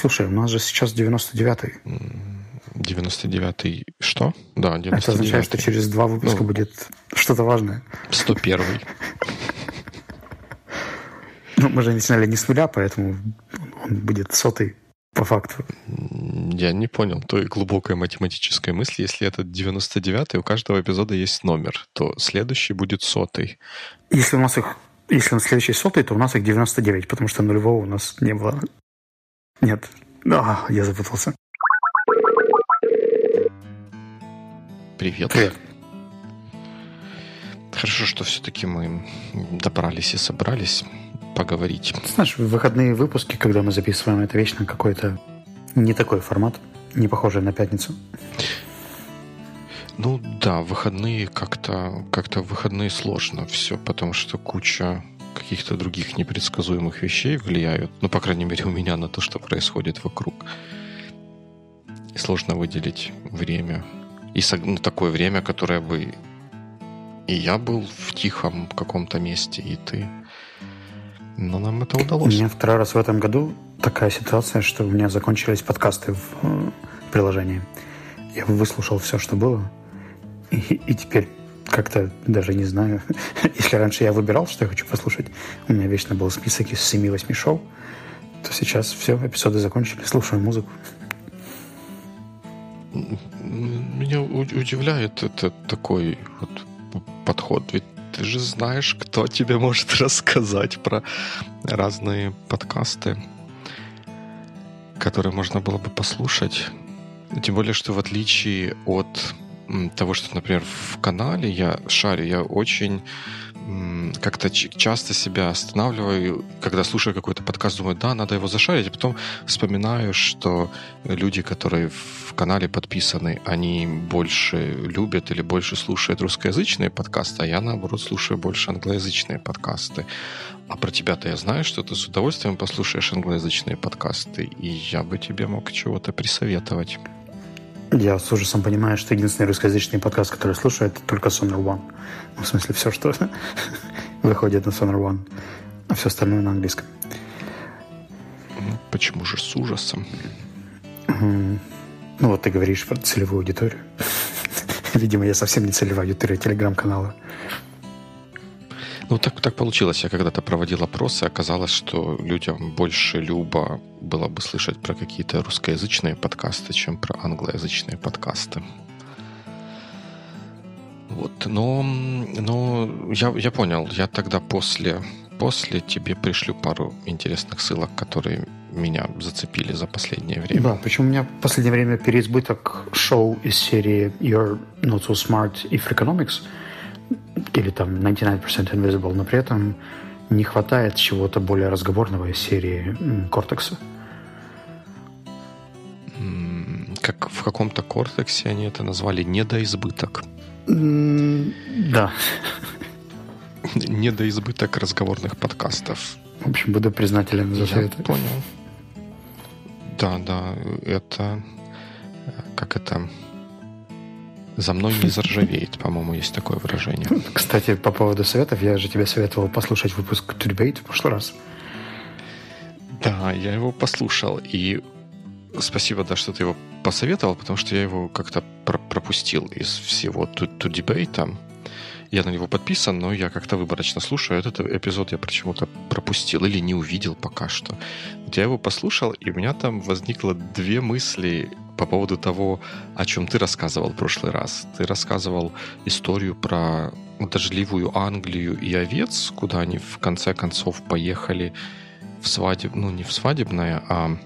Слушай, у нас же сейчас 99-й. 99-й что? Да, 99-й. Это означает, что через два выпуска ну, будет что-то важное. 101-й. Ну, мы же начинали не с нуля, поэтому он будет сотый по факту. Я не понял той глубокой математической мысли. Если это 99-й, у каждого эпизода есть номер, то следующий будет сотый. Если у нас их если он следующий сотый, то у нас их 99, потому что нулевого у нас не было. Нет. А, я запутался. Привет. Привет. Хорошо, что все-таки мы добрались и собрались поговорить. Знаешь, выходные выпуски, когда мы записываем, это вечно какой-то не такой формат, не похожий на пятницу. Ну да, выходные как-то как-то выходные сложно все, потому что куча каких-то других непредсказуемых вещей влияют, ну, по крайней мере, у меня на то, что происходит вокруг. сложно выделить время. И ну, такое время, которое бы и я был в тихом каком-то месте, и ты. Но нам это удалось. У меня второй раз в этом году такая ситуация, что у меня закончились подкасты в э, приложении. Я выслушал все, что было, и, и теперь как-то даже не знаю. Если раньше я выбирал, что я хочу послушать, у меня вечно был список из 7-8 шоу, то сейчас все, эпизоды закончили, слушаю музыку. Меня удивляет это такой вот подход, ведь ты же знаешь, кто тебе может рассказать про разные подкасты, которые можно было бы послушать. Тем более, что в отличие от того, что, например, в канале я шарю, я очень как-то часто себя останавливаю, когда слушаю какой-то подкаст, думаю, да, надо его зашарить, а потом вспоминаю, что люди, которые в канале подписаны, они больше любят или больше слушают русскоязычные подкасты, а я, наоборот, слушаю больше англоязычные подкасты. А про тебя-то я знаю, что ты с удовольствием послушаешь англоязычные подкасты, и я бы тебе мог чего-то присоветовать. Я с ужасом понимаю, что единственный русскоязычный подкаст, который я слушаю, это только Sonar One. Ну, в смысле, все, что выходит на Sonar One. А все остальное на английском. Почему же с ужасом? Ну, вот ты говоришь про целевую аудиторию. Видимо, я совсем не целевая аудитория телеграм-канала. Ну, так, так получилось. Я когда-то проводил опросы, оказалось, что людям больше любо было бы слышать про какие-то русскоязычные подкасты, чем про англоязычные подкасты. Вот, но, но я, я понял, я тогда после, после тебе пришлю пару интересных ссылок, которые меня зацепили за последнее время. Да, причем у меня в последнее время переизбыток шоу из серии You're Not So Smart If Economics – или там 99% Invisible, но при этом не хватает чего-то более разговорного из серии Кортекса. Как в каком-то Кортексе они это назвали недоизбыток. Да. Недоизбыток разговорных подкастов. В общем, буду признателен за Я это. понял. Да, да, это... Как это за мной не заржавеет, по-моему, есть такое выражение. Кстати, по поводу советов, я же тебе советовал послушать выпуск Тюрбейт в прошлый раз. Да, я его послушал, и спасибо, да, что ты его посоветовал, потому что я его как-то пропустил из всего Тудебейта. Я на него подписан, но я как-то выборочно слушаю. Этот эпизод я почему-то пропустил или не увидел пока что. Вот я его послушал, и у меня там возникло две мысли по поводу того, о чем ты рассказывал в прошлый раз. Ты рассказывал историю про дождливую Англию и овец, куда они в конце концов поехали в свадеб... ну не в свадебное, а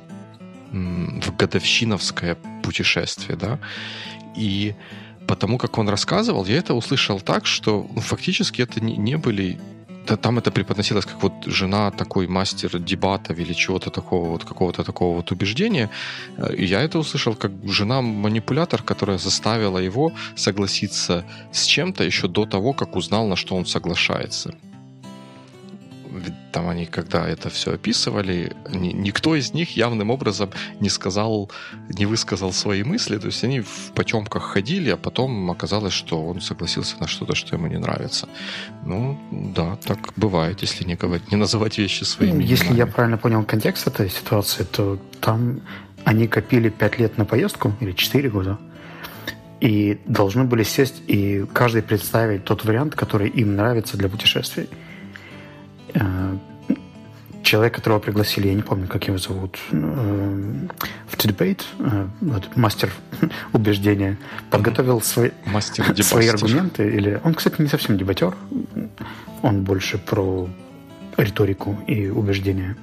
в годовщиновское путешествие, да, и потому как он рассказывал, я это услышал так, что ну, фактически это не, не были там это преподносилось как вот жена такой мастер дебатов или чего-то такого вот какого-то такого вот убеждения. Э, и я это услышал как жена-манипулятор, которая заставила его согласиться с чем-то еще до того, как узнал, на что он соглашается. Там они, когда это все описывали, ни, никто из них явным образом не сказал, не высказал свои мысли, то есть они в потемках ходили, а потом оказалось, что он согласился на что-то, что ему не нравится. Ну, да, так бывает, если не говорить, не называть вещи своими. Если именами. я правильно понял контекст этой ситуации, то там они копили 5 лет на поездку, или 4 года, и должны были сесть и каждый представить тот вариант, который им нравится для путешествий. Э, человек, которого пригласили, я не помню, как его зовут, э, в debate, э, вот, мастер убеждения, подготовил свои, мастер свои аргументы. Или... Он, кстати, не совсем дебатер, он больше про риторику и убеждения.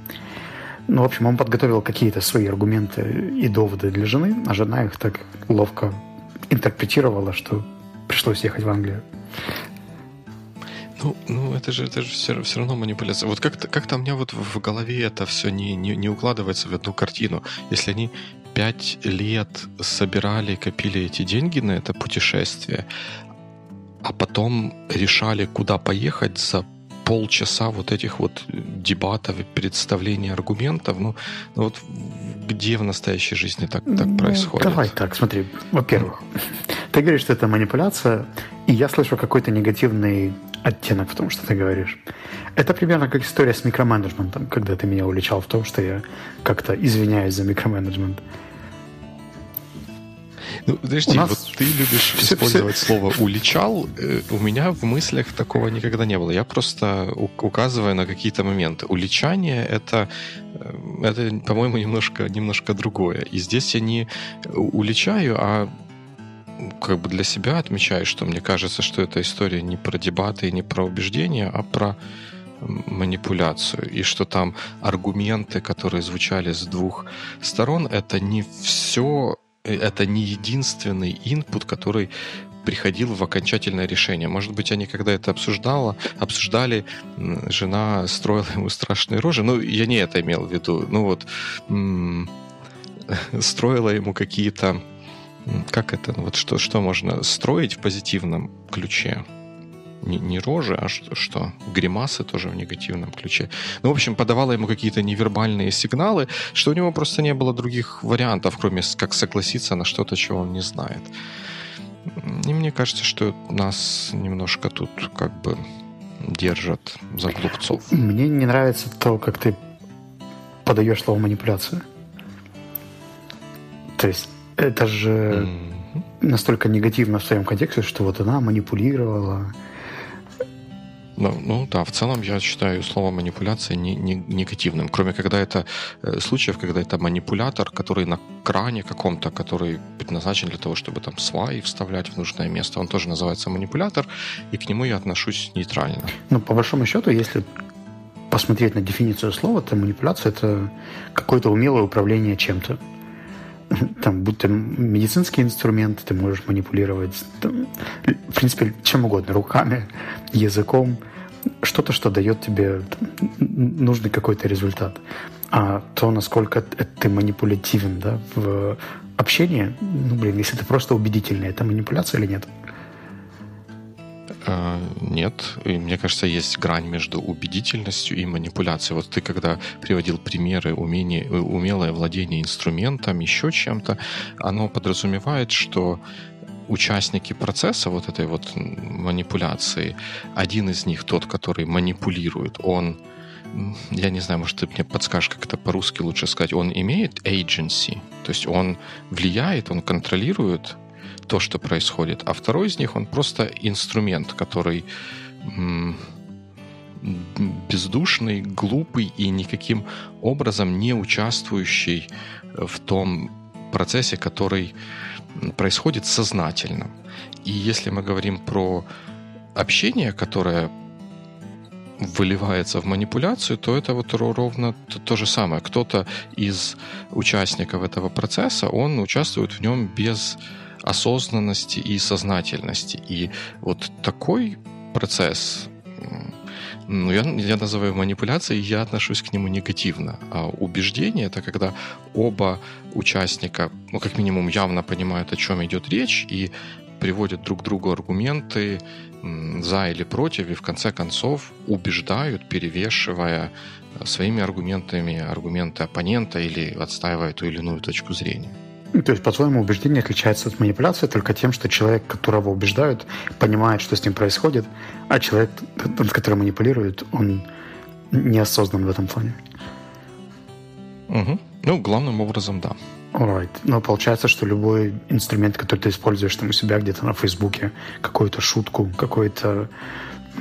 Ну, в общем, он подготовил какие-то свои аргументы и доводы для жены, а жена их так ловко интерпретировала, что пришлось ехать в Англию. Ну, ну это же, это же все, все равно манипуляция. Вот как-то, как-то у меня вот в голове это все не, не, не укладывается в одну картину. Если они пять лет собирали, копили эти деньги на это путешествие, а потом решали, куда поехать за полчаса вот этих вот дебатов и представлений аргументов, ну, ну вот где в настоящей жизни так, так ну, происходит? Давай так, смотри. Во-первых, ты говоришь, что это манипуляция, и я слышу какой-то негативный оттенок в том, что ты говоришь. Это примерно как история с микроменеджментом, когда ты меня уличал в том, что я как-то извиняюсь за микроменеджмент. Ну, подожди, нас... вот ты любишь все, использовать все... слово «уличал». Э, у меня в мыслях такого никогда не было. Я просто указываю на какие-то моменты. Уличание — это, э, это по-моему, немножко, немножко другое. И здесь я не уличаю, а как бы для себя отмечаю, что мне кажется, что эта история не про дебаты и не про убеждения, а про манипуляцию, и что там аргументы, которые звучали с двух сторон, это не все это не единственный инпут, который приходил в окончательное решение. Может быть, они когда это обсуждала, обсуждали, жена строила ему страшные рожи. Ну, я не это имел в виду. Ну вот, строила ему какие-то... Как это? Вот что, что можно строить в позитивном ключе? Не, не рожи, а что? Гримасы тоже в негативном ключе. Ну, в общем, подавала ему какие-то невербальные сигналы, что у него просто не было других вариантов, кроме как согласиться на что-то, чего он не знает. И мне кажется, что нас немножко тут как бы держат за глупцов. Мне не нравится то, как ты подаешь слово манипуляция. То есть это же mm-hmm. настолько негативно в своем контексте, что вот она манипулировала, ну, ну да, в целом я считаю слово манипуляция не, не, негативным. Кроме когда это э, случаев, когда это манипулятор, который на кране каком-то, который предназначен для того, чтобы там сваи вставлять в нужное место. Он тоже называется манипулятор, и к нему я отношусь нейтрально. Ну, по большому счету, если посмотреть на дефиницию слова, то манипуляция – это какое-то умелое управление чем-то. Там, будь то медицинский инструмент, ты можешь манипулировать, там, в принципе, чем угодно, руками, языком – что-то, что дает тебе нужный какой-то результат. А то, насколько ты манипулятивен да, в общении, ну, блин, если ты просто убедительный, это манипуляция или нет? А, нет, и мне кажется, есть грань между убедительностью и манипуляцией. Вот ты когда приводил примеры умение, умелое владение инструментом, еще чем-то, оно подразумевает, что участники процесса вот этой вот манипуляции, один из них, тот, который манипулирует, он, я не знаю, может, ты мне подскажешь, как это по-русски лучше сказать, он имеет agency, то есть он влияет, он контролирует то, что происходит, а второй из них, он просто инструмент, который бездушный, глупый и никаким образом не участвующий в том процессе, который происходит сознательно. И если мы говорим про общение, которое выливается в манипуляцию, то это вот ровно то, то же самое. Кто-то из участников этого процесса, он участвует в нем без осознанности и сознательности. И вот такой процесс ну, я, я называю манипуляцией, я отношусь к нему негативно. А убеждение — это когда оба участника, ну, как минимум, явно понимают, о чем идет речь, и приводят друг другу аргументы, за или против, и в конце концов убеждают, перевешивая э, своими аргументами аргументы оппонента или отстаивая ту или иную точку зрения. То есть, по-твоему, убеждение отличается от манипуляции только тем, что человек, которого убеждают, понимает, что с ним происходит, а человек, над которым манипулируют, он неосознан в этом плане. Угу. Ну, главным образом, да. Alright. Но получается, что любой инструмент, который ты используешь там у себя где-то на Фейсбуке, какую-то шутку, какой-то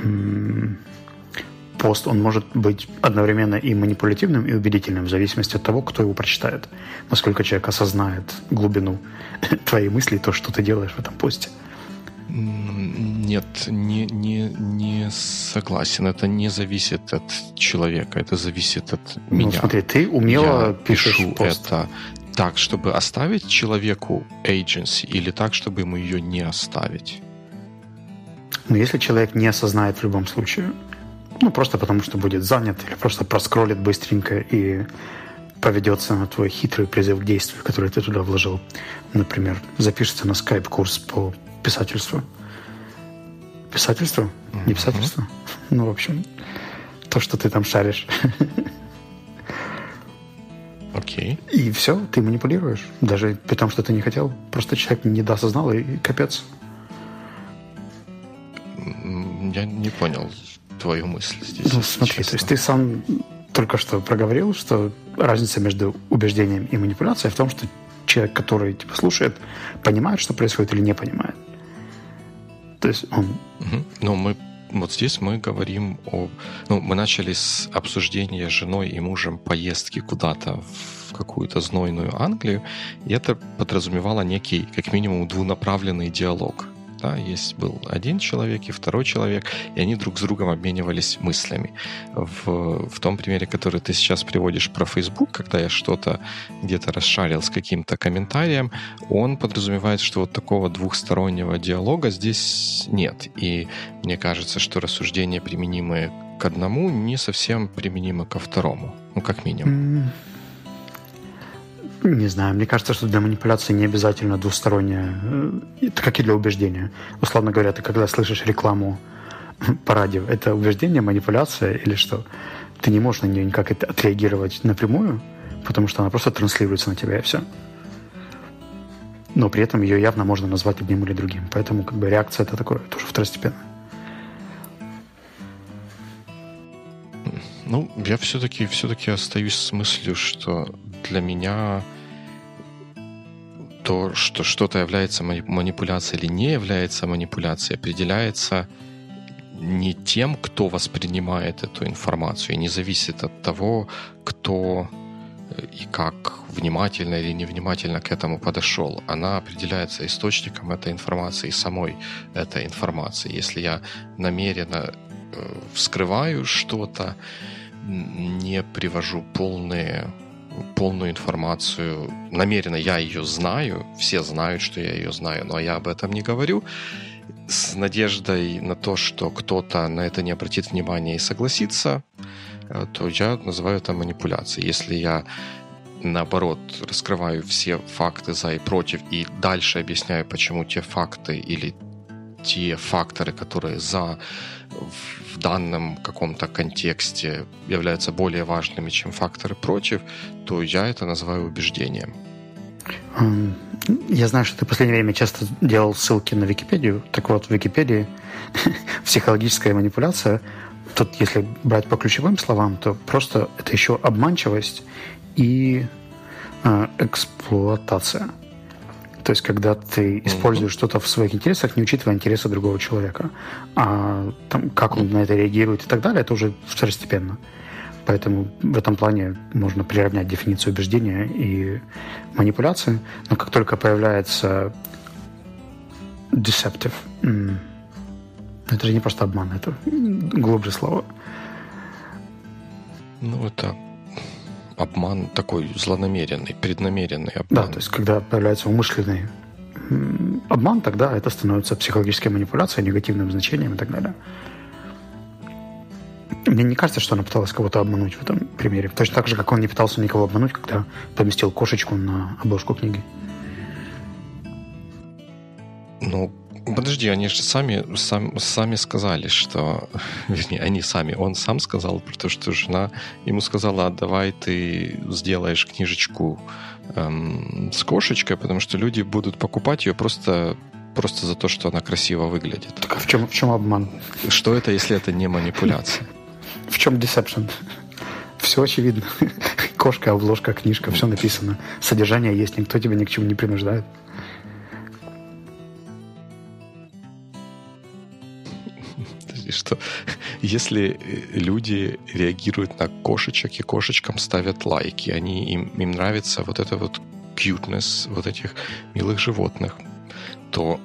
м- пост, он может быть одновременно и манипулятивным, и убедительным, в зависимости от того, кто его прочитает. Насколько человек осознает глубину твоей мысли, то, что ты делаешь в этом посте. Нет, не, не, не согласен. Это не зависит от человека, это зависит от ну, меня. Ну, смотри, ты умело Я пишешь пишу пост. это так, чтобы оставить человеку agency, или так, чтобы ему ее не оставить? Но если человек не осознает в любом случае, ну, просто потому что будет занят, или просто проскролит быстренько и поведется на твой хитрый призыв к действию, который ты туда вложил. Например, запишется на скайп-курс по писательству. Писательство? Mm-hmm. Не писательство? Ну, в общем, то, что ты там шаришь. Окей. Okay. И все, ты манипулируешь. Даже при том, что ты не хотел. Просто человек не досознал, и капец. Я не понял твою мысль здесь. Ну, смотри, честно. то есть ты сам только что проговорил, что разница между убеждением и манипуляцией в том, что человек, который тебя слушает, понимает, что происходит или не понимает. То есть он... Угу. Ну, мы вот здесь мы говорим о... Ну, мы начали с обсуждения женой и мужем поездки куда-то в какую-то знойную Англию, и это подразумевало некий, как минимум, двунаправленный диалог да, есть был один человек и второй человек, и они друг с другом обменивались мыслями. В, в том примере, который ты сейчас приводишь про Facebook, когда я что-то где-то расшарил с каким-то комментарием, он подразумевает, что вот такого двухстороннего диалога здесь нет. И мне кажется, что рассуждения, применимые к одному, не совсем применимы ко второму. Ну, как минимум. Не знаю, мне кажется, что для манипуляции не обязательно двусторонняя, э, это как и для убеждения. Условно говоря, ты когда слышишь рекламу по радио, это убеждение, манипуляция или что? Ты не можешь на нее никак отреагировать напрямую, потому что она просто транслируется на тебя и все. Но при этом ее явно можно назвать одним или другим. Поэтому как бы реакция это такое тоже второстепенное. Ну, я все-таки все-таки остаюсь с мыслью, что для меня то, что что-то является манипуляцией или не является манипуляцией, определяется не тем, кто воспринимает эту информацию, и не зависит от того, кто э, и как внимательно или невнимательно к этому подошел. Она определяется источником этой информации и самой этой информации. Если я намеренно э, вскрываю что-то, не привожу полные полную информацию. Намеренно я ее знаю, все знают, что я ее знаю, но я об этом не говорю с надеждой на то, что кто-то на это не обратит внимания и согласится, э, то я называю это манипуляцией. Если я наоборот раскрываю все факты за и против и дальше объясняю, почему те факты или те факторы, которые за в данном каком-то контексте являются более важными, чем факторы против, то я это называю убеждением. Я знаю, что ты в последнее время часто делал ссылки на Википедию. Так вот, в Википедии психологическая манипуляция, тут если брать по ключевым словам, то просто это еще обманчивость и э, эксплуатация. То есть, когда ты используешь mm-hmm. что-то в своих интересах, не учитывая интересы другого человека. А там, как он на это реагирует и так далее, это уже второстепенно. Поэтому в этом плане можно приравнять дефиницию убеждения и манипуляции. Но как только появляется deceptive, это же не просто обман, это глубже слово. Ну, это обман такой злонамеренный, преднамеренный обман. Да, то есть когда появляется умышленный обман, тогда это становится психологической манипуляцией, негативным значением и так далее. Мне не кажется, что она пыталась кого-то обмануть в этом примере. Точно так же, как он не пытался никого обмануть, когда поместил кошечку на обложку книги. Ну, Подожди, они же сами, сам, сами сказали, что... Вернее, они сами. Он сам сказал про то, что жена ему сказала, а давай ты сделаешь книжечку эм, с кошечкой, потому что люди будут покупать ее просто просто за то, что она красиво выглядит. Так а в чем, в чем обман? Что это, если это не манипуляция? В чем deception? Все очевидно. Кошка, обложка, книжка, все написано. Содержание есть, никто тебя ни к чему не принуждает. Что если люди реагируют на кошечек и кошечкам ставят лайки, они, им, им нравится вот это вот cuteness вот этих милых животных, то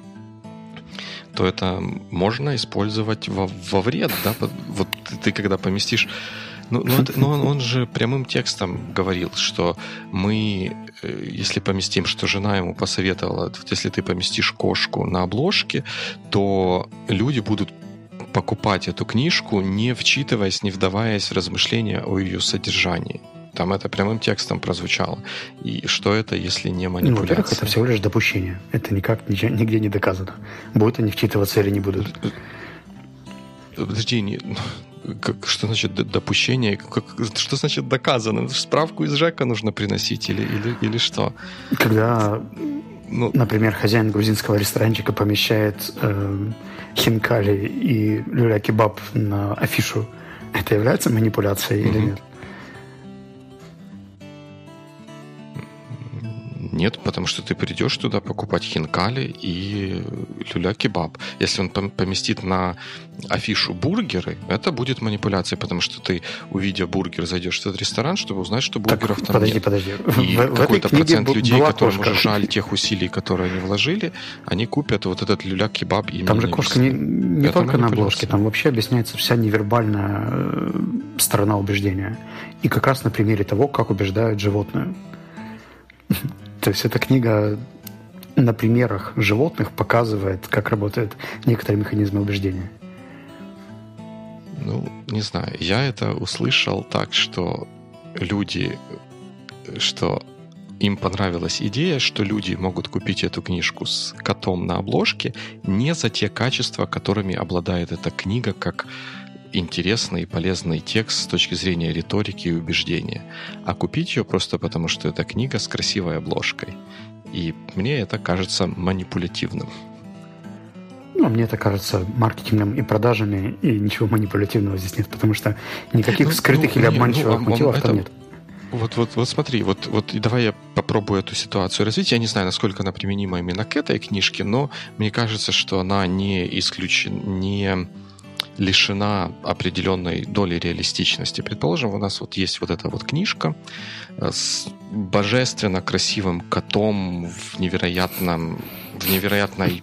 то это можно использовать во, во вред, да? Вот ты когда поместишь ну, ну, ну он, он же прямым текстом говорил, что мы, э, если поместим, что жена ему посоветовала, вот если ты поместишь кошку на обложке, то люди будут покупать эту книжку, не вчитываясь, не вдаваясь в размышления о ее содержании. Там это прямым текстом прозвучало. И что это, если не манипуляция? Ну, во-первых, это всего лишь допущение. Это никак нигде не доказано. Будут они вчитываться или не будут. Подожди, не, как, что значит допущение? Как, что значит доказано? Справку из ЖЭКа нужно приносить или, или, или что? Когда, ну, например, хозяин грузинского ресторанчика помещает э, хинкали и люля-кебаб на афишу, это является манипуляцией mm-hmm. или нет? Нет, потому что ты придешь туда покупать хинкали и люля-кебаб. Если он поместит на афишу бургеры, это будет манипуляция, потому что ты, увидя бургер, зайдешь в этот ресторан, чтобы узнать, что бургеров так, там подожди, нет. Подожди, И в, какой-то процент людей, которым уже жаль тех усилий, которые они вложили, они купят вот этот люля-кебаб именно Там же кошка не, не только на обложке, там вообще объясняется вся невербальная э, сторона убеждения. И как раз на примере того, как убеждают животное. То есть эта книга на примерах животных показывает, как работают некоторые механизмы убеждения. Ну, не знаю. Я это услышал так, что люди, что им понравилась идея, что люди могут купить эту книжку с котом на обложке не за те качества, которыми обладает эта книга, как интересный и полезный текст с точки зрения риторики и убеждения, а купить ее просто потому, что это книга с красивой обложкой. И мне это кажется манипулятивным. Ну, мне это кажется маркетингом и продажами, и ничего манипулятивного здесь нет, потому что никаких ну, скрытых ну, или обманчивых ну, мотивов там нет. Вот, вот, вот смотри, вот, вот и давай я попробую эту ситуацию развить. Я не знаю, насколько она применима именно к этой книжке, но мне кажется, что она не исключена, не лишена определенной доли реалистичности. Предположим, у нас вот есть вот эта вот книжка э, с божественно красивым котом в невероятном, в невероятной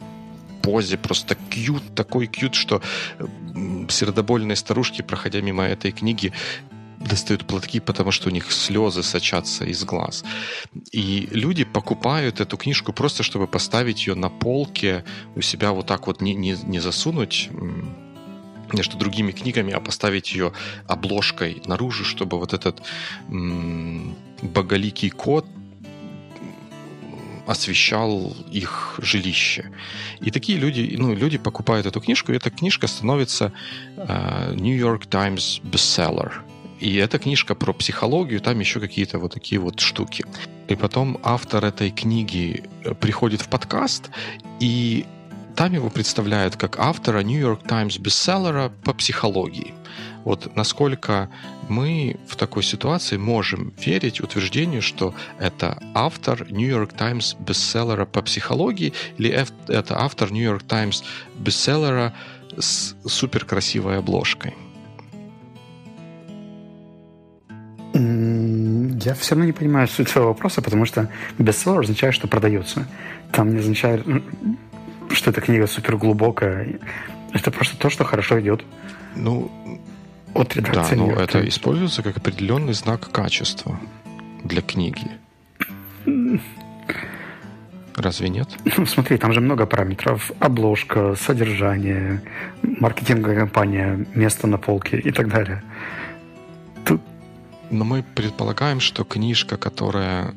позе, просто кьют, такой кьют, что сердобольные старушки, проходя мимо этой книги, достают платки, потому что у них слезы сочатся из глаз. И люди покупают эту книжку просто, чтобы поставить ее на полке у себя вот так вот не, не, не засунуть между другими книгами, а поставить ее обложкой наружу, чтобы вот этот м- боголикий кот освещал их жилище. И такие люди, ну, люди покупают эту книжку, и эта книжка становится uh, New York Times bestseller. И эта книжка про психологию, там еще какие-то вот такие вот штуки. И потом автор этой книги приходит в подкаст, и там его представляют как автора New York Times бестселлера по психологии. Вот насколько мы в такой ситуации можем верить утверждению, что это автор New York Times бестселлера по психологии или это автор New York Times бестселлера с суперкрасивой обложкой? Я все равно не понимаю суть своего вопроса, потому что бестселлер означает, что продается. Там не означает что эта книга супер глубокая. Это просто то, что хорошо идет. Ну, от редакции. Да, но это используется как определенный знак качества для книги. Разве нет? Ну, смотри, там же много параметров. Обложка, содержание, маркетинговая компания, место на полке и так далее. Тут... Но мы предполагаем, что книжка, которая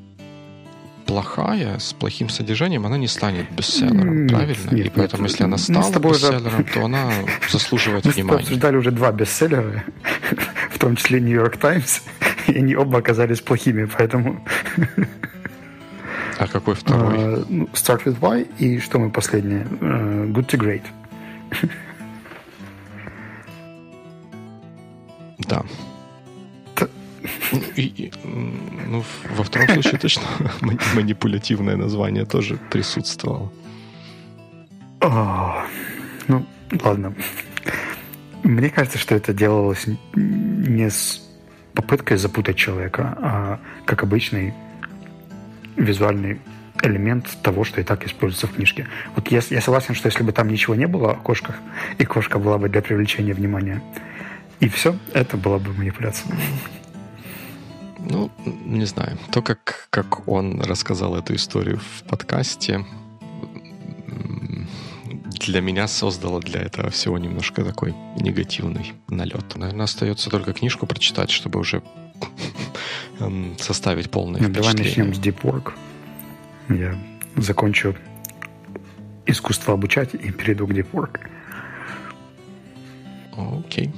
плохая, с плохим содержанием, она не станет бестселлером, правильно? Нет, И поэтому, нет. если она стала бестселлером, уже... то она заслуживает мы внимания. Мы обсуждали уже два бестселлера, в том числе Нью-Йорк Таймс, и они оба оказались плохими, поэтому... А какой второй? Uh, Start with Why и что мы последнее? Uh, good to Great. Да. И, ну, во втором случае точно манипулятивное название тоже присутствовало. О, ну, ладно. Мне кажется, что это делалось не с попыткой запутать человека, а как обычный визуальный элемент того, что и так используется в книжке. Вот я, я согласен, что если бы там ничего не было о кошках, и кошка была бы для привлечения внимания, и все, это была бы манипуляция. Ну, не знаю. То, как, как он рассказал эту историю в подкасте, для меня создало для этого всего немножко такой негативный налет. Наверное, остается только книжку прочитать, чтобы уже эм, составить полное ну, Давай начнем с Deep Work. Я закончу искусство обучать и перейду к Deep Work. Окей.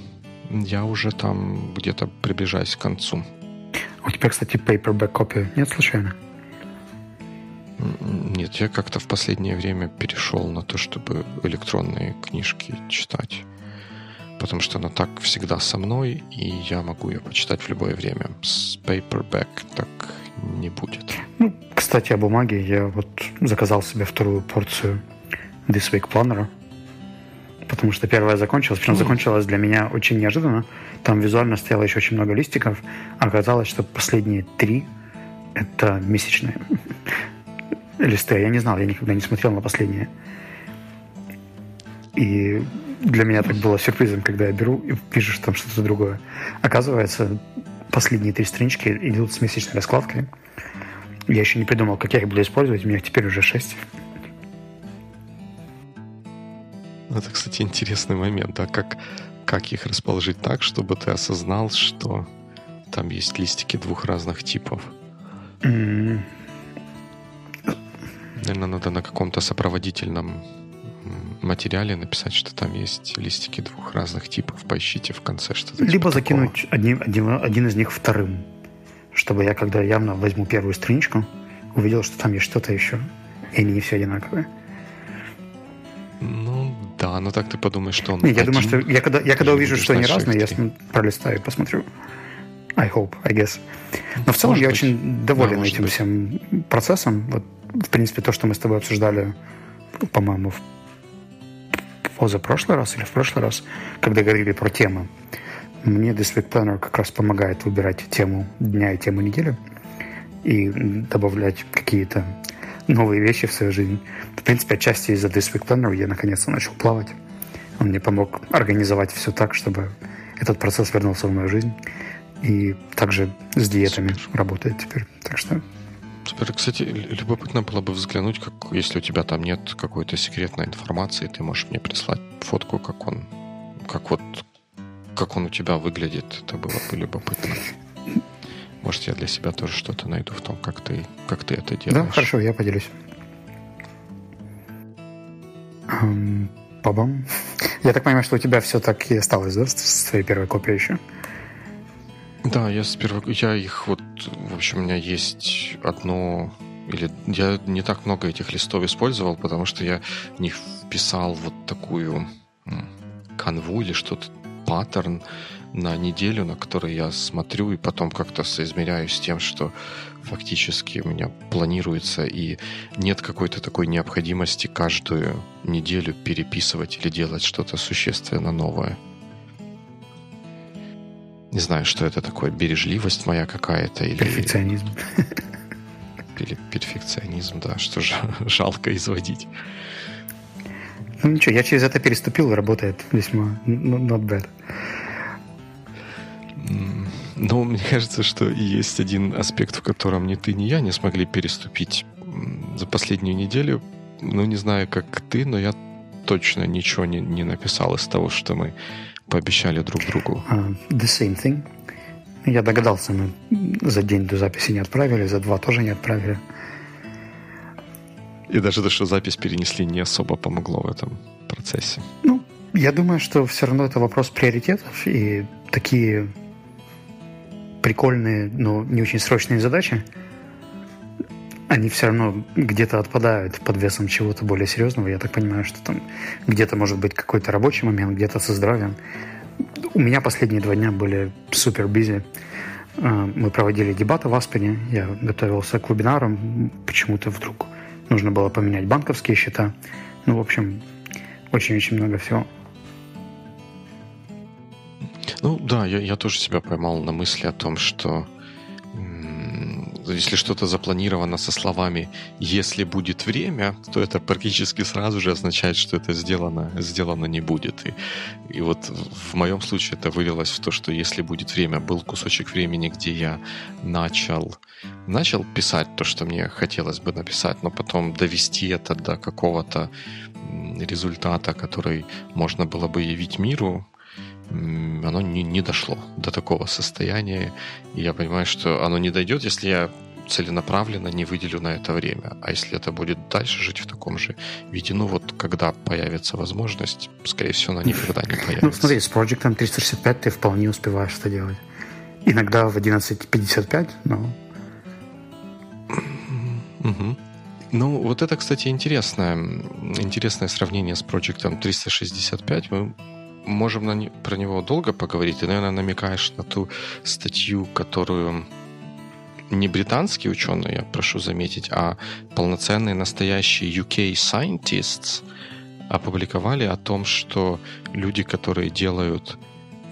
Я уже там где-то приближаюсь к концу. У тебя, кстати, paperback копия нет случайно? Нет, я как-то в последнее время перешел на то, чтобы электронные книжки читать. Потому что она так всегда со мной, и я могу ее почитать в любое время. С paperback так не будет. Ну, кстати, о бумаге. Я вот заказал себе вторую порцию This Week Planner потому что первая закончилась. Причем mm. закончилась для меня очень неожиданно. Там визуально стояло еще очень много листиков. Оказалось, что последние три — это месячные листы. Я не знал, я никогда не смотрел на последние. И для меня так было сюрпризом, когда я беру и вижу, что там что-то другое. Оказывается, последние три странички идут с месячной раскладкой. Я еще не придумал, как я их буду использовать. У меня теперь уже шесть. Это, кстати, интересный момент, а как, как их расположить так, чтобы ты осознал, что там есть листики двух разных типов? Mm. Наверное, надо на каком-то сопроводительном материале написать, что там есть листики двух разных типов. Поищите в конце что-то. Либо типа закинуть один, один, один из них вторым, чтобы я, когда явно возьму первую страничку, увидел, что там есть что-то еще, и они не все одинаковые. Ну, да, но так ты подумаешь, что он... Я думаю, что я когда, я когда увижу, что они разные, я пролистаю и посмотрю. I hope, I guess. Но в целом может я быть. очень доволен да, этим быть. всем процессом. Вот, в принципе, то, что мы с тобой обсуждали, по-моему, в позапрошлый раз или в прошлый раз, когда говорили про темы. Мне This Week Planner как раз помогает выбирать тему дня и тему недели и добавлять какие-то новые вещи в свою жизнь. В принципе, отчасти из-за Week Planner я наконец-то начал плавать. Он мне помог организовать все так, чтобы этот процесс вернулся в мою жизнь. И также с диетами Супер. работает теперь. Так что Супер. Кстати, любопытно было бы взглянуть, как, если у тебя там нет какой-то секретной информации, ты можешь мне прислать фотку, как он, как вот, как он у тебя выглядит. Это было бы любопытно. Может, я для себя тоже что-то найду в том, как ты, как ты это делаешь. Да, хорошо, я поделюсь. Пабам. Я так понимаю, что у тебя все так и осталось, да, с твоей первой копией еще? Да, я с первой... Я их вот... В общем, у меня есть одно... Или я не так много этих листов использовал, потому что я не вписал вот такую канву или что-то, паттерн, на неделю, на который я смотрю и потом как-то соизмеряю с тем, что фактически у меня планируется, и нет какой-то такой необходимости каждую неделю переписывать или делать что-то существенно новое. Не знаю, что это такое, бережливость моя какая-то или... Перфекционизм. Или перфекционизм, да, что жалко изводить. Ну ничего, я через это переступил, работает весьма not bad. Ну, мне кажется, что есть один аспект, в котором ни ты, ни я не смогли переступить за последнюю неделю. Ну, не знаю, как ты, но я точно ничего не, не написал из того, что мы пообещали друг другу. Uh, the same thing. Я догадался, мы за день до записи не отправили, за два тоже не отправили. И даже то, что запись перенесли, не особо помогло в этом процессе. Ну, я думаю, что все равно это вопрос приоритетов, и такие прикольные, но не очень срочные задачи, они все равно где-то отпадают под весом чего-то более серьезного. Я так понимаю, что там где-то может быть какой-то рабочий момент, где-то со здоровьем. У меня последние два дня были супер бизи. А, мы проводили дебаты в Аспене, я готовился к вебинарам, почему-то вдруг нужно было поменять банковские счета. Ну, в общем, очень-очень много всего. Ну да, я, я тоже себя поймал на мысли о том, что если что-то запланировано со словами «если будет время», то это практически сразу же означает, что это сделано, сделано не будет. И, и вот в моем случае это вылилось в то, что если будет время, был кусочек времени, где я начал, начал писать то, что мне хотелось бы написать, но потом довести это до какого-то результата, который можно было бы явить миру, оно не, не дошло до такого состояния. И я понимаю, что оно не дойдет, если я целенаправленно не выделю на это время. А если это будет дальше жить в таком же виде, ну вот когда появится возможность, скорее всего, она никогда не появится. Ну смотри, с проектом 365 ты вполне успеваешь это делать. Иногда в 11.55, но... Угу. Ну, вот это, кстати, интересное, интересное сравнение с проектом 365. Мы можем на про него долго поговорить. Ты, наверное, намекаешь на ту статью, которую не британские ученые, я прошу заметить, а полноценные настоящие UK scientists опубликовали о том, что люди, которые делают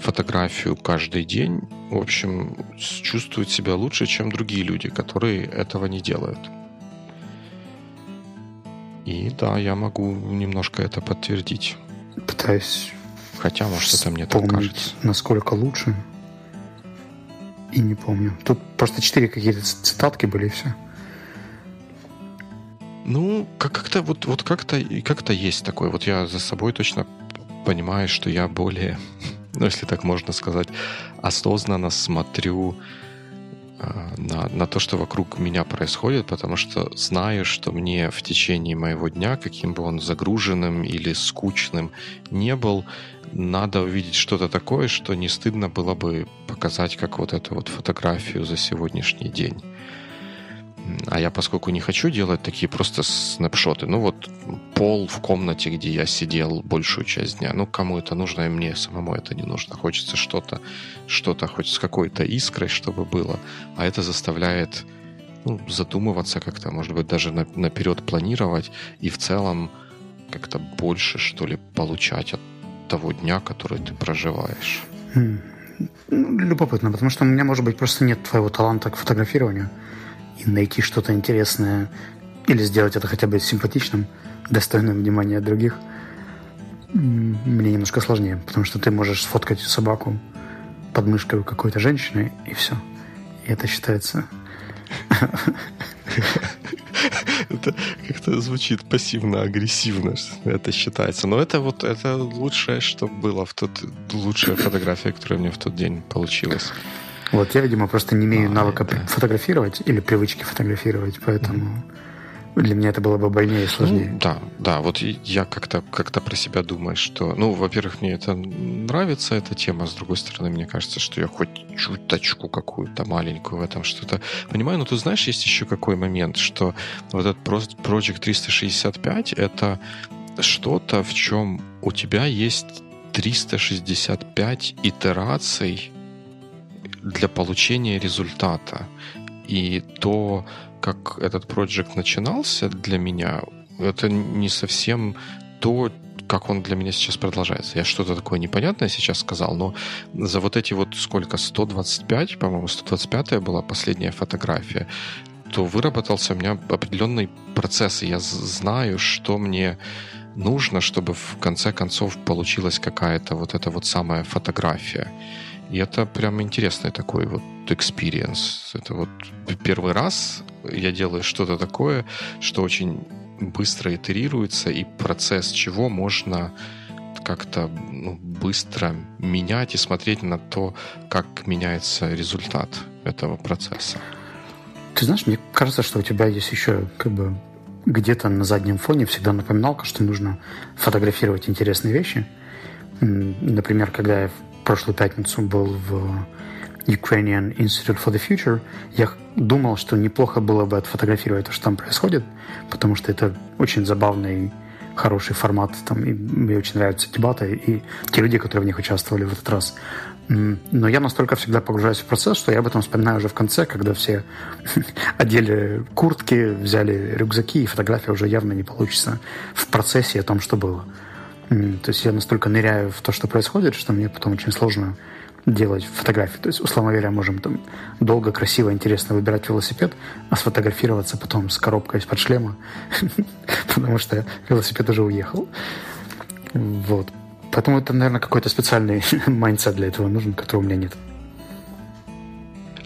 фотографию каждый день, в общем, чувствуют себя лучше, чем другие люди, которые этого не делают. И да, я могу немножко это подтвердить. Пытаюсь Хотя, может, это мне так кажется. насколько лучше. И не помню. Тут просто четыре какие-то цитатки были и все. Ну, как-то вот, вот как-то как-то есть такое. Вот я за собой точно понимаю, что я более, ну, если так можно сказать, осознанно смотрю на, на то, что вокруг меня происходит, потому что знаю, что мне в течение моего дня, каким бы он загруженным или скучным не был, надо увидеть что-то такое, что не стыдно было бы показать, как вот эту вот фотографию за сегодняшний день. А я, поскольку не хочу делать такие просто снапшоты, ну вот пол в комнате, где я сидел большую часть дня, ну кому это нужно, и мне самому это не нужно. Хочется что-то, что-то хоть с какой-то искрой, чтобы было. А это заставляет ну, задумываться как-то, может быть, даже на, наперед планировать и в целом как-то больше, что ли, получать от того дня, который ты проживаешь. Хм. Ну, любопытно, потому что у меня, может быть, просто нет твоего таланта к фотографированию и найти что-то интересное или сделать это хотя бы симпатичным, достойным внимания других, мне немножко сложнее, потому что ты можешь сфоткать собаку под мышкой какой-то женщины, и все. И это считается... Это как-то звучит пассивно-агрессивно, это считается. Но это вот это лучшее, что было в тот лучшая фотография, которая мне в тот день получилась. Вот я, видимо, просто не имею а, навыка это... фотографировать или привычки фотографировать, поэтому mm-hmm. для меня это было бы больнее и сложнее. Ну, да, да, вот я как-то как про себя думаю, что, ну, во-первых, мне это нравится, эта тема, с другой стороны, мне кажется, что я хоть чуточку какую-то маленькую в этом что-то понимаю, но ты знаешь, есть еще какой момент, что вот этот Project 365 это что-то, в чем у тебя есть 365 итераций для получения результата. И то, как этот проект начинался для меня, это не совсем то, как он для меня сейчас продолжается. Я что-то такое непонятное сейчас сказал, но за вот эти вот сколько, 125, по-моему, 125 была последняя фотография, то выработался у меня определенный процесс, и я знаю, что мне нужно, чтобы в конце концов получилась какая-то вот эта вот самая фотография. И это прям интересный такой вот experience. Это вот первый раз я делаю что-то такое, что очень быстро итерируется, и процесс чего можно как-то ну, быстро менять и смотреть на то, как меняется результат этого процесса. Ты знаешь, мне кажется, что у тебя есть еще как бы где-то на заднем фоне всегда напоминалка, что нужно фотографировать интересные вещи. Например, когда я прошлую пятницу был в Ukrainian Institute for the Future, я думал, что неплохо было бы отфотографировать то, что там происходит, потому что это очень забавный, хороший формат, там, и мне очень нравятся дебаты, и те люди, которые в них участвовали в этот раз. Но я настолько всегда погружаюсь в процесс, что я об этом вспоминаю уже в конце, когда все одели куртки, взяли рюкзаки, и фотография уже явно не получится в процессе о том, что было. То есть я настолько ныряю в то, что происходит, что мне потом очень сложно делать фотографии. То есть, условно говоря, можем там долго, красиво, интересно выбирать велосипед, а сфотографироваться потом с коробкой из-под шлема, потому что велосипед уже уехал. Вот. Поэтому это, наверное, какой-то специальный mindset для этого нужен, которого у меня нет.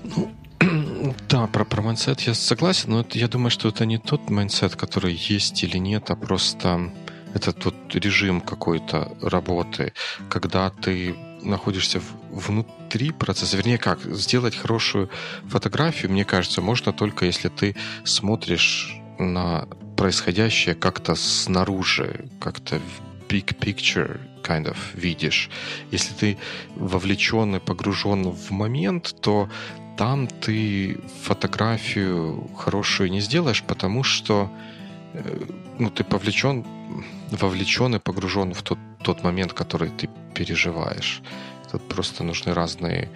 Ну, да, про, про mindset я согласен, но это, я думаю, что это не тот mindset, который есть или нет, а просто это тот режим какой-то работы, когда ты находишься внутри процесса. Вернее, как, сделать хорошую фотографию, мне кажется, можно только если ты смотришь на происходящее как-то снаружи, как-то в big picture kind of видишь. Если ты вовлечен и погружен в момент, то там ты фотографию хорошую не сделаешь, потому что э, ну, ты повлечен, вовлечен и погружен в тот тот момент, который ты переживаешь. Тут просто нужны разные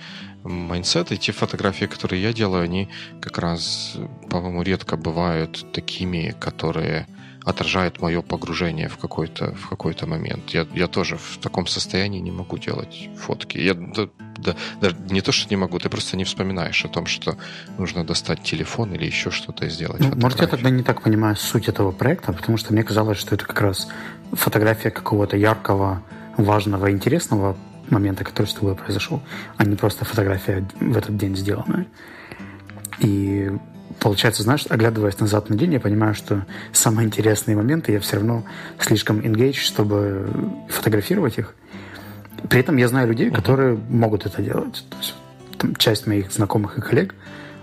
майндсеты. Те фотографии, которые я делаю, они как раз, по-моему, редко бывают такими, которые отражают мое погружение в какой-то в какой-то момент. Я, я тоже в таком состоянии не могу делать фотки. Я да, да, даже не то, что не могу, ты просто не вспоминаешь о том, что нужно достать телефон или еще что-то сделать. Ну, может, я тогда не так понимаю суть этого проекта, потому что мне казалось, что это как раз фотография какого-то яркого, важного, интересного момента, который с тобой произошел, а не просто фотография в этот день сделанная. И получается, знаешь, оглядываясь назад на день, я понимаю, что самые интересные моменты я все равно слишком engaged, чтобы фотографировать их. При этом я знаю людей, uh-huh. которые могут это делать. То есть, там, часть моих знакомых и коллег,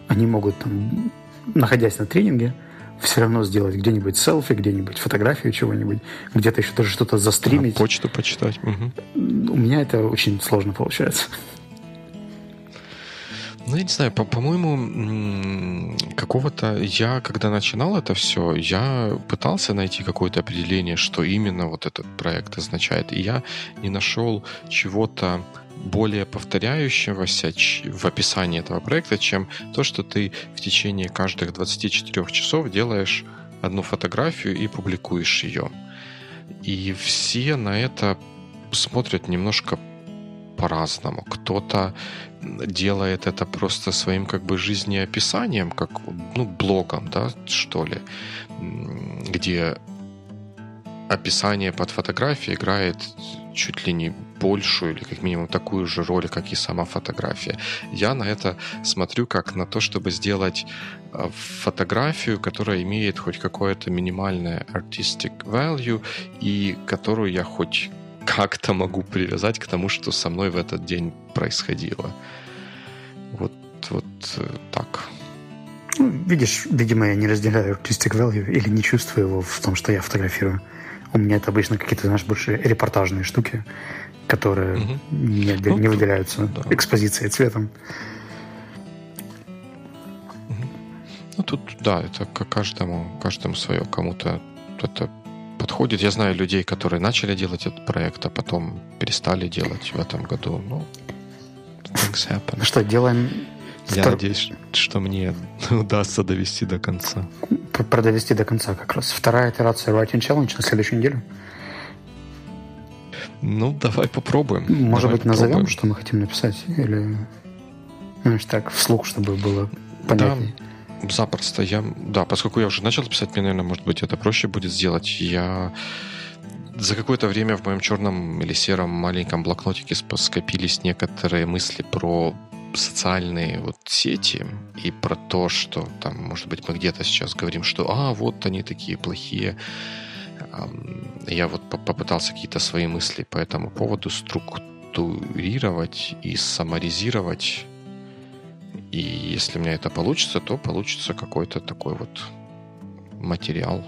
они могут, там, находясь на тренинге, все равно сделать где-нибудь селфи, где-нибудь фотографию чего-нибудь, где-то еще даже что-то застримить. А, почту почитать. Угу. У меня это очень сложно получается. Ну, я не знаю, по- по-моему, какого-то... Я, когда начинал это все, я пытался найти какое-то определение, что именно вот этот проект означает. И я не нашел чего-то более повторяющегося в описании этого проекта, чем то, что ты в течение каждых 24 часов делаешь одну фотографию и публикуешь ее. И все на это смотрят немножко по-разному. Кто-то делает это просто своим как бы жизнеописанием, как ну, блогом, да, что ли, где описание под фотографией играет чуть ли не большую или как минимум такую же роль, как и сама фотография. Я на это смотрю как на то, чтобы сделать э, фотографию, которая имеет хоть какое-то минимальное artistic value и которую я хоть как-то могу привязать к тому, что со мной в этот день происходило. Вот, вот э, так. Ну, видишь, видимо, я не разделяю artistic value или не чувствую его в том, что я фотографирую. У меня это обычно какие-то, знаешь, больше репортажные штуки, которые угу. не, ну, не выделяются да. экспозицией цветом. Ну, тут, да, это каждому, каждому свое. Кому-то это подходит. Я знаю людей, которые начали делать этот проект, а потом перестали делать в этом году. Ну, things happen. Ну что, делаем... Я втор... надеюсь, что мне удастся довести до конца. Продовести до конца как раз. Вторая итерация Writing Challenge на следующей неделе. Ну, давай попробуем. Может давай быть, назовем, попробуем. что мы хотим написать? Или, знаешь, так, вслух, чтобы было понятнее. Да. Запросто. Я, да, поскольку я уже начал писать, мне, наверное, может быть, это проще будет сделать. Я за какое-то время в моем черном или сером маленьком блокнотике скопились некоторые мысли про социальные вот сети и про то, что там, может быть, мы где-то сейчас говорим, что а, вот они такие плохие. Я вот попытался какие-то свои мысли по этому поводу структурировать и саморизировать и если у меня это получится, то получится какой-то такой вот материал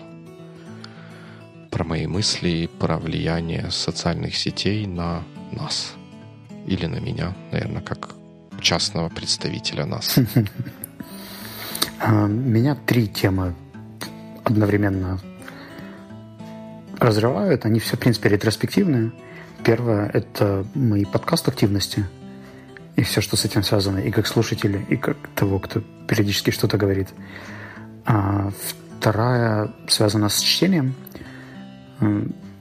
про мои мысли, про влияние социальных сетей на нас. Или на меня, наверное, как частного представителя нас. А, меня три темы одновременно разрывают. Они все, в принципе, ретроспективные. Первое — это мои подкаст-активности и все, что с этим связано, и как слушателя, и как того, кто периодически что-то говорит. А вторая связана с чтением,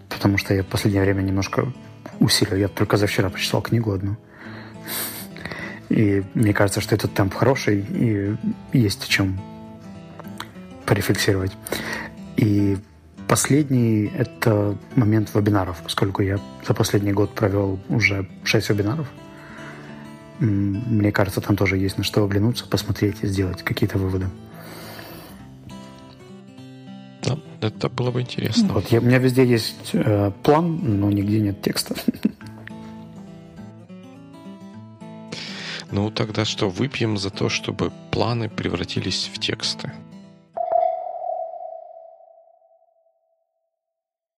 потому что я в последнее время немножко усилил. Я только за вчера прочитал книгу одну. И мне кажется, что этот темп хороший, и есть о чем порефлексировать. И последний — это момент вебинаров, поскольку я за последний год провел уже 6 вебинаров. Мне кажется, там тоже есть на что оглянуться, посмотреть и сделать какие-то выводы. Да, это было бы интересно. Вот, я, у меня везде есть э, план, но нигде нет текста. Ну, тогда что, выпьем за то, чтобы планы превратились в тексты?